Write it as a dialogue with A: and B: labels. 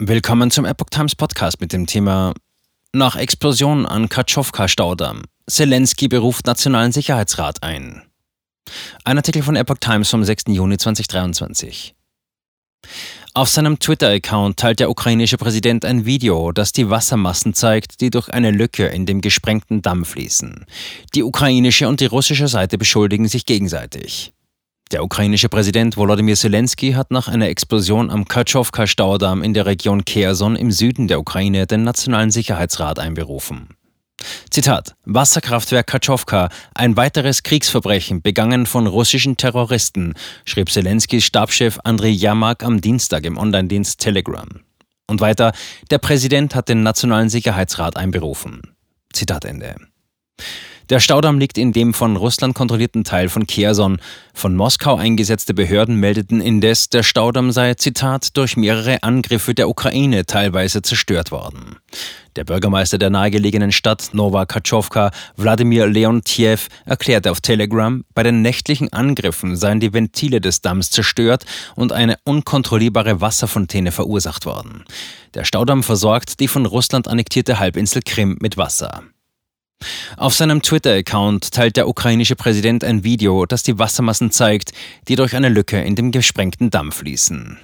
A: Willkommen zum Epoch Times Podcast mit dem Thema Nach Explosion an Katschowka-Staudamm. Zelensky beruft Nationalen Sicherheitsrat ein. Ein Artikel von Epoch Times vom 6. Juni 2023. Auf seinem Twitter-Account teilt der ukrainische Präsident ein Video, das die Wassermassen zeigt, die durch eine Lücke in dem gesprengten Damm fließen. Die ukrainische und die russische Seite beschuldigen sich gegenseitig. Der ukrainische Präsident Volodymyr Zelensky hat nach einer Explosion am Katschowka-Staudamm in der Region Kherson im Süden der Ukraine den Nationalen Sicherheitsrat einberufen. Zitat: Wasserkraftwerk Katschowka, ein weiteres Kriegsverbrechen begangen von russischen Terroristen, schrieb Zelenskys Stabschef Andrei Jamak am Dienstag im Online-Dienst Telegram. Und weiter: Der Präsident hat den Nationalen Sicherheitsrat einberufen. Zitat Ende. Der Staudamm liegt in dem von Russland kontrollierten Teil von Kherson. Von Moskau eingesetzte Behörden meldeten indes, der Staudamm sei, Zitat, durch mehrere Angriffe der Ukraine teilweise zerstört worden. Der Bürgermeister der nahegelegenen Stadt Nova Katschowka, Wladimir Leontiev, erklärte auf Telegram, bei den nächtlichen Angriffen seien die Ventile des Damms zerstört und eine unkontrollierbare Wasserfontäne verursacht worden. Der Staudamm versorgt die von Russland annektierte Halbinsel Krim mit Wasser. Auf seinem Twitter-Account teilt der ukrainische Präsident ein Video, das die Wassermassen zeigt, die durch eine Lücke in dem gesprengten Damm fließen.